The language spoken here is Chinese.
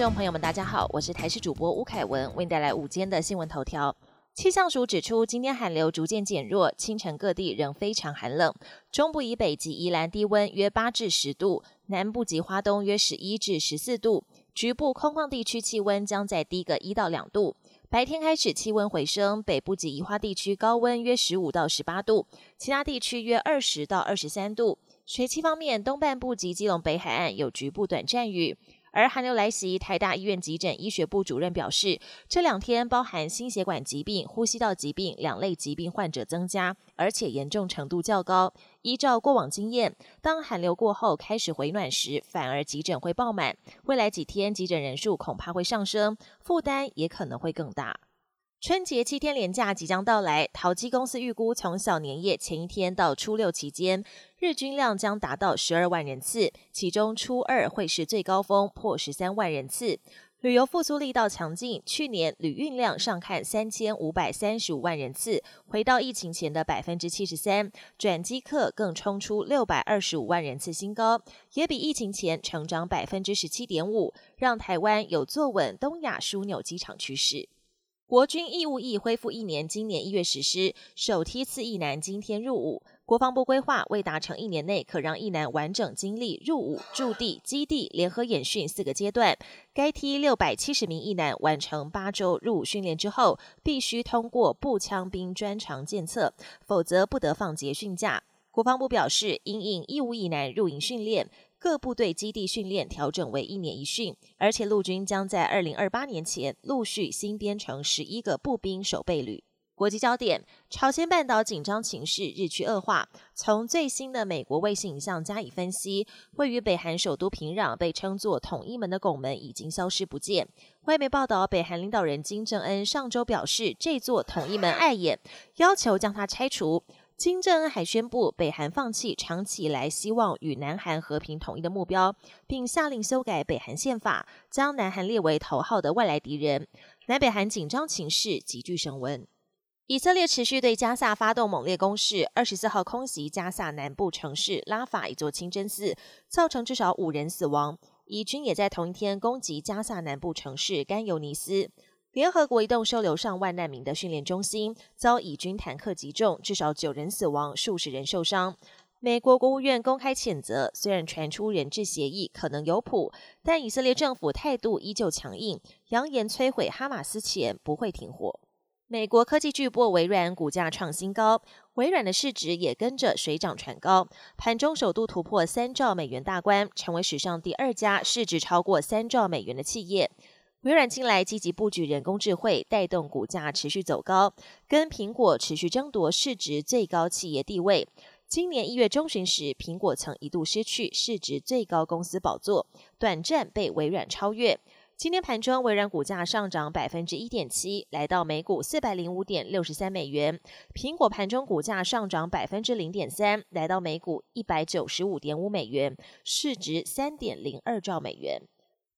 众朋友们，大家好，我是台视主播吴凯文，为您带来午间的新闻头条。气象署指出，今天寒流逐渐减弱，清晨各地仍非常寒冷。中部以北及宜兰低温约八至十度，南部及花东约十一至十四度，局部空旷地区气温将在低个一到两度。白天开始气温回升，北部及宜花地区高温约十五到十八度，其他地区约二十到二十三度。水汽方面，东半部及基隆北海岸有局部短暂雨。而寒流来袭，台大医院急诊医学部主任表示，这两天包含心血管疾病、呼吸道疾病两类疾病患者增加，而且严重程度较高。依照过往经验，当寒流过后开始回暖时，反而急诊会爆满。未来几天急诊人数恐怕会上升，负担也可能会更大。春节七天连假即将到来，淘机公司预估，从小年夜前一天到初六期间，日均量将达到十二万人次，其中初二会是最高峰，破十三万人次。旅游复苏力道强劲，去年旅运量上看三千五百三十五万人次，回到疫情前的百分之七十三，转机客更冲出六百二十五万人次新高，也比疫情前成长百分之十七点五，让台湾有坐稳东亚枢纽机场趋势。国军义务役恢复一年，今年一月实施，首梯次役男今天入伍。国防部规划，未达成一年内可让役男完整经历入伍、驻地、基地、联合演训四个阶段。该梯六百七十名役男完成八周入伍训练之后，必须通过步枪兵专长检测，否则不得放结训假。国防部表示，因应义务役男入营训练。各部队基地训练调整为一年一训，而且陆军将在二零二八年前陆续新编成十一个步兵守备旅。国际焦点：朝鲜半岛紧张情势日趋恶化。从最新的美国卫星影像加以分析，位于北韩首都平壤被称作“统一门”的拱门已经消失不见。外媒报道，北韩领导人金正恩上周表示，这座统一门碍眼，要求将它拆除。金正恩还宣布，北韩放弃长期以来希望与南韩和平统一的目标，并下令修改北韩宪法，将南韩列为头号的外来敌人。南北韩紧张情势急剧升温。以色列持续对加萨发动猛烈攻势，二十四号空袭加萨南部城市拉法一座清真寺，造成至少五人死亡。以军也在同一天攻击加萨南部城市甘尤尼斯。联合国一栋收留上万难民的训练中心遭以军坦克击中，至少九人死亡，数十人受伤。美国国务院公开谴责，虽然传出人质协议可能有谱，但以色列政府态度依旧强硬，扬言摧毁哈马斯前不会停火。美国科技巨擘微软股价创新高，微软的市值也跟着水涨船高，盘中首度突破三兆美元大关，成为史上第二家市值超过三兆美元的企业。微软近来积极布局人工智慧，带动股价持续走高，跟苹果持续争夺市值最高企业地位。今年一月中旬时，苹果曾一度失去市值最高公司宝座，短暂被微软超越。今天盘中，微软股价上涨百分之一点七，来到每股四百零五点六十三美元。苹果盘中股价上涨百分之零点三，来到每股一百九十五点五美元，市值三点零二兆美元。